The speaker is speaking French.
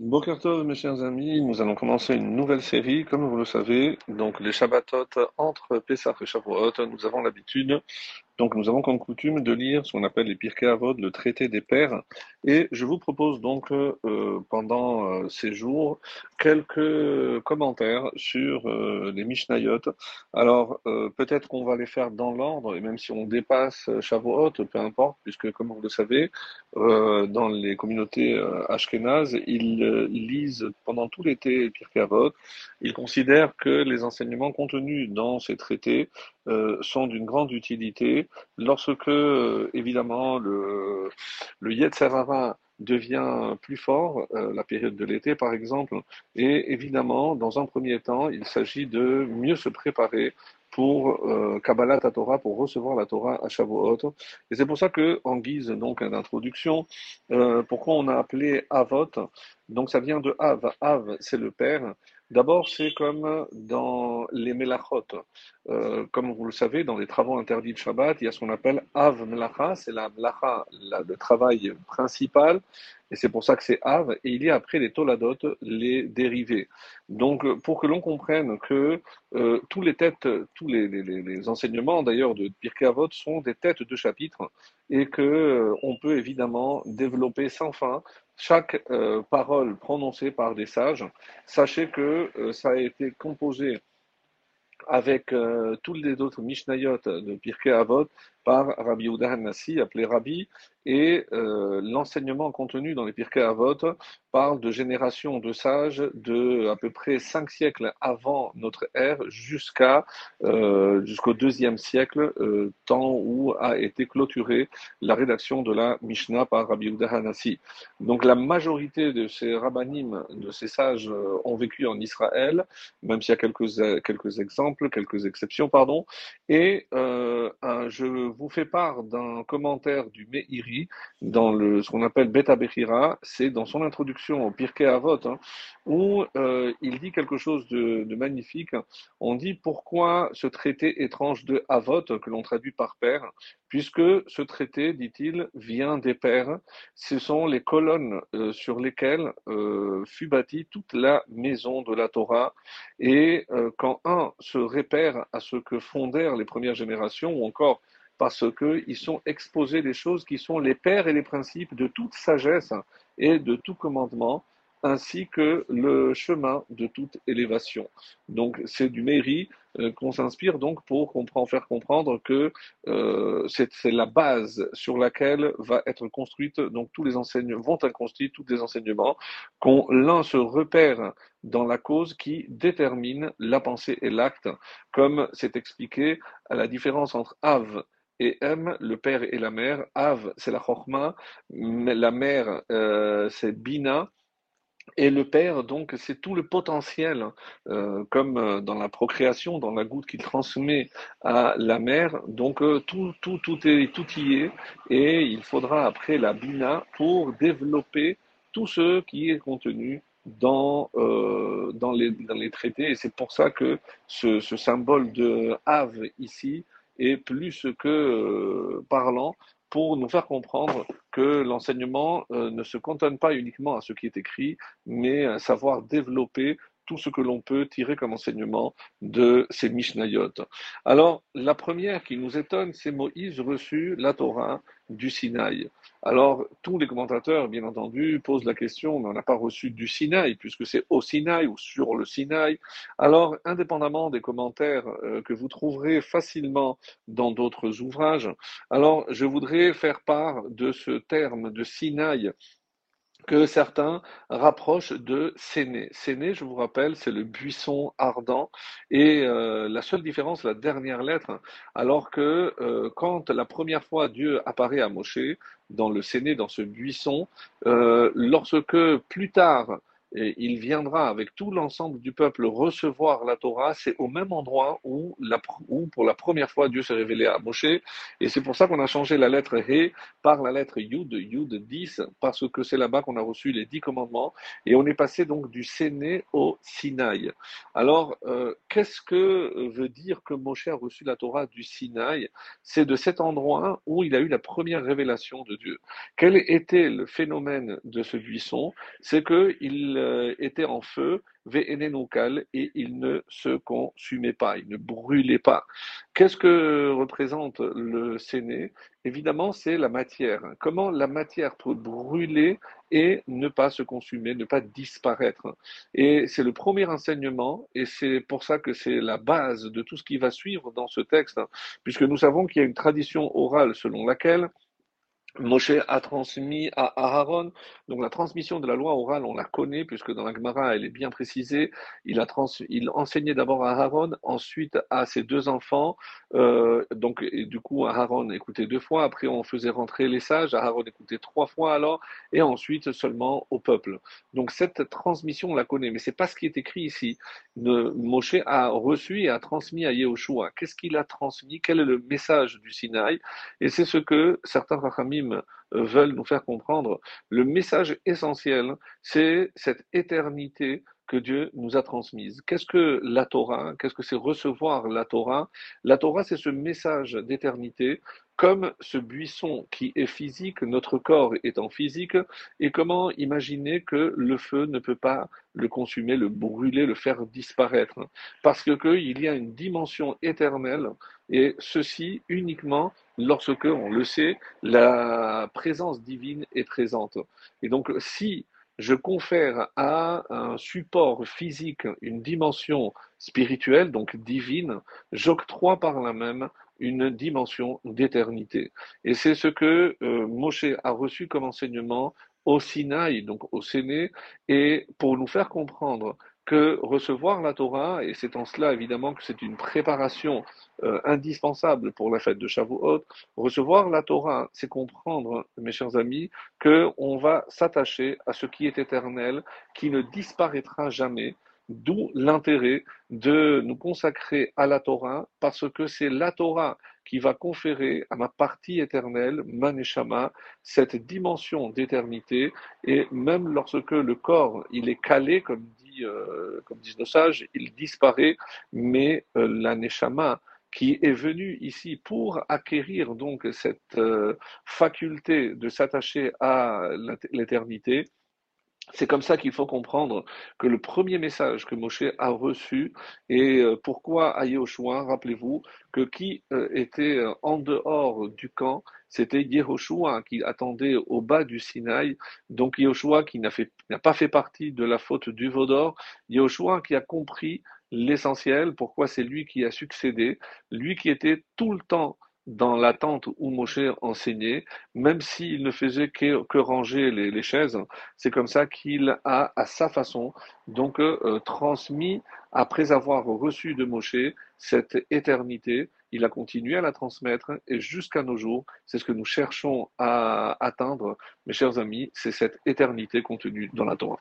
Boker Tov, mes chers amis, nous allons commencer une nouvelle série, comme vous le savez, donc les Shabbatot entre Pesach et Shavuot. Nous avons l'habitude donc nous avons comme coutume de lire ce qu'on appelle les Pirkei Avot, le traité des pères, et je vous propose donc euh, pendant euh, ces jours quelques commentaires sur euh, les Mishnayot. Alors euh, peut-être qu'on va les faire dans l'ordre, et même si on dépasse Shavuot, peu importe, puisque comme vous le savez, euh, dans les communautés ashkénazes, ils, lisent pendant tout l'été Pirkei Avot. Ils considèrent que les enseignements contenus dans ces traités euh, sont d'une grande utilité lorsque, euh, évidemment, le, le Yetzerara devient plus fort, euh, la période de l'été par exemple, et évidemment, dans un premier temps, il s'agit de mieux se préparer pour euh, Kabbalah Torah, pour recevoir la Torah à Shavuot. Et c'est pour ça que, en guise donc d'introduction, euh, pourquoi on a appelé Avot? Donc ça vient de Av. Av, c'est le père. D'abord, c'est comme dans les Melachot. Euh, comme vous le savez, dans les travaux interdits de Shabbat, il y a ce qu'on appelle Av Melacha, c'est la Melacha, le travail principal, et c'est pour ça que c'est Av, et il y a après les Toladot, les dérivés. Donc, pour que l'on comprenne que euh, tous les têtes, tous les, enseignements d'ailleurs de Pirkei Avot sont des têtes de chapitre, et que euh, peut évidemment développer sans fin chaque euh, parole prononcée par des sages. Sachez que euh, ça a été composé avec euh, tous les autres Mishnayot de Pirkei Avot par Rabbi Yehuda Nassi, appelé Rabbi, et euh, l'enseignement contenu dans les Pirkei Avot parle de générations de sages de à peu près cinq siècles avant notre ère jusqu'à euh, jusqu'au deuxième siècle, euh, temps où a été clôturée la rédaction de la Mishnah par Rabbi Yehuda. Donc la majorité de ces rabbinim, de ces sages, euh, ont vécu en Israël, même s'il y a quelques quelques exemples, quelques exceptions, pardon. Et euh, je vous fais part d'un commentaire du Meiri dans le, ce qu'on appelle Beta Bechira, c'est dans son introduction au Pirkei Avot, hein, où euh, il dit quelque chose de, magnifique. On dit pourquoi ce traité étrange de Avot, que l'on traduit par père, puisque ce traité, dit-il, vient des pères. Ce sont les colonnes euh, sur lesquelles euh, fut bâtie toute la maison de la Torah. Et quand un se répère à ce que fondèrent les premières générations, ou encore parce qu'ils sont exposés des choses qui sont les pères et les principes de toute sagesse et de tout commandement, ainsi que le chemin de toute élévation. Donc c'est du mairie euh, qu'on s'inspire donc pour comprendre, faire comprendre que euh, c'est la base sur laquelle va être construite donc tous les enseignements vont être construits tous les enseignements qu'on l'un se repère dans la cause qui détermine la pensée et l'acte comme c'est expliqué à la différence entre Av et M, le père et la mère. Av, c'est la Chorma, la mère, euh, c'est Bina. Et le père, donc, c'est tout le potentiel, euh, comme euh, dans la procréation, dans la goutte qu'il transmet à la mère. Donc, tout, tout, tout, est, tout y est. Et il faudra après la Bina pour développer tout ce qui est contenu dans, dans, les, dans les traités. Et c'est pour ça que ce, ce symbole de Av ici est plus que euh, parlant pour nous faire comprendre que l'enseignement euh, ne se cantonne pas uniquement à ce qui est écrit, mais à savoir développer tout ce que l'on peut tirer comme enseignement de ces Mishnayot. Alors, la première qui nous étonne, c'est Moïse reçut la Torah du Sinaï. Alors, tous les commentateurs, bien entendu, posent la question, mais on n'a pas reçu du Sinaï, puisque c'est au Sinaï ou sur le Sinaï. Alors, indépendamment des commentaires euh, que vous trouverez facilement dans d'autres ouvrages, alors je voudrais faire part de ce terme de Sinaï que certains rapprochent de Séné. Séné, je vous rappelle, c'est le buisson ardent. Et euh, la seule différence, la dernière lettre, alors que euh, quand la première fois Dieu apparaît à Moshe, dans le Séné, dans ce buisson, euh, lorsque plus tard, il viendra avec tout l'ensemble du peuple recevoir la Torah, c'est au même endroit où, pour la première fois Dieu s'est révélé à Moshe. Et c'est pour ça qu'on a changé la lettre He par la lettre Yud, Yud 10, parce que c'est là-bas qu'on a reçu les dix commandements. Et on est passé donc du Séné au Sinaï. Alors, euh, qu'est-ce que veut dire que Moshe a reçu la Torah du Sinaï? C'est de cet endroit où il a eu la première révélation de Dieu. Quel était le phénomène de ce buisson? C'est qu'il euh, était en feu, et il ne se consumait pas, il ne brûlait pas. Qu'est-ce que représente le séné? Évidemment, c'est la matière. Comment la matière peut brûler et ne pas se consumer, ne pas disparaître? Et c'est le premier enseignement, et c'est pour ça que c'est la base de tout ce qui va suivre dans ce texte, puisque nous savons qu'il y a une tradition orale selon laquelle Moshe a transmis à Aaron, donc la transmission de la loi orale, on la connaît, puisque dans la Gemara, elle est bien précisée. Il, a enseignait d'abord à Aaron, ensuite à ses deux enfants. Euh, donc, et du coup, Aaron écoutait deux fois, après on faisait rentrer les sages, Aaron écoutait trois fois alors, et ensuite seulement au peuple. Donc cette transmission, on la connaît, mais c'est pas ce qui est écrit ici. Moshe a reçu et a transmis à Yehoshua. Qu'est-ce qu'il a transmis? Quel est le message du Sinaï? Et c'est ce que certains Rachamim euh, veulent nous faire comprendre. Le message essentiel, c'est cette éternité que Dieu nous a transmise. Qu'est-ce que la Torah? Qu'est-ce que c'est recevoir la Torah? La Torah, c'est ce message d'éternité, comme ce buisson qui est physique, notre corps étant physique, et comment imaginer que le feu ne peut pas le consumer, le brûler, le faire disparaître Parce que qu'il y a une dimension éternelle, et ceci uniquement lorsque, on le sait, la présence divine est présente. Et donc, si je confère à un support physique une dimension spirituelle, donc divine, j'octroie par là même une dimension d'éternité. Et c'est ce que euh, Moshe a reçu comme enseignement au Sinaï, donc au Séné, et pour nous faire comprendre que recevoir la Torah, et c'est en cela évidemment que c'est une préparation euh, indispensable pour la fête de Shavuot, recevoir la Torah, c'est comprendre, mes chers amis, que on va s'attacher à ce qui est éternel, qui ne disparaîtra jamais, D'où l'intérêt de nous consacrer à la Torah, parce que c'est la Torah qui va conférer à ma partie éternelle, Maneshama, cette dimension d'éternité. Et même lorsque le corps, il est calé, comme, dit, euh, comme disent nos sages, il disparaît, mais euh, la qui est venu ici pour acquérir donc cette euh, faculté de s'attacher à l'éternité, c'est comme ça qu'il faut comprendre que le premier message que Moshe a reçu, et euh, pourquoi à Yehoshua, rappelez-vous, que qui euh, était euh, en dehors du camp, c'était Yehoshua qui attendait au bas du Sinaï, donc Yehoshua qui n'a pas fait partie de la faute du Vaudor, Yehoshua qui a compris l'essentiel, pourquoi c'est lui qui a succédé, lui qui était tout le temps dans la tente où Moshe enseignait, même s'il ne faisait que, que ranger les, les chaises, c'est comme ça qu'il a, à sa façon, donc euh, transmis, après avoir reçu de Moshe cette éternité, il a continué à la transmettre et jusqu'à nos jours, c'est ce que nous cherchons à atteindre, mes chers amis, c'est cette éternité contenue dans la Torah.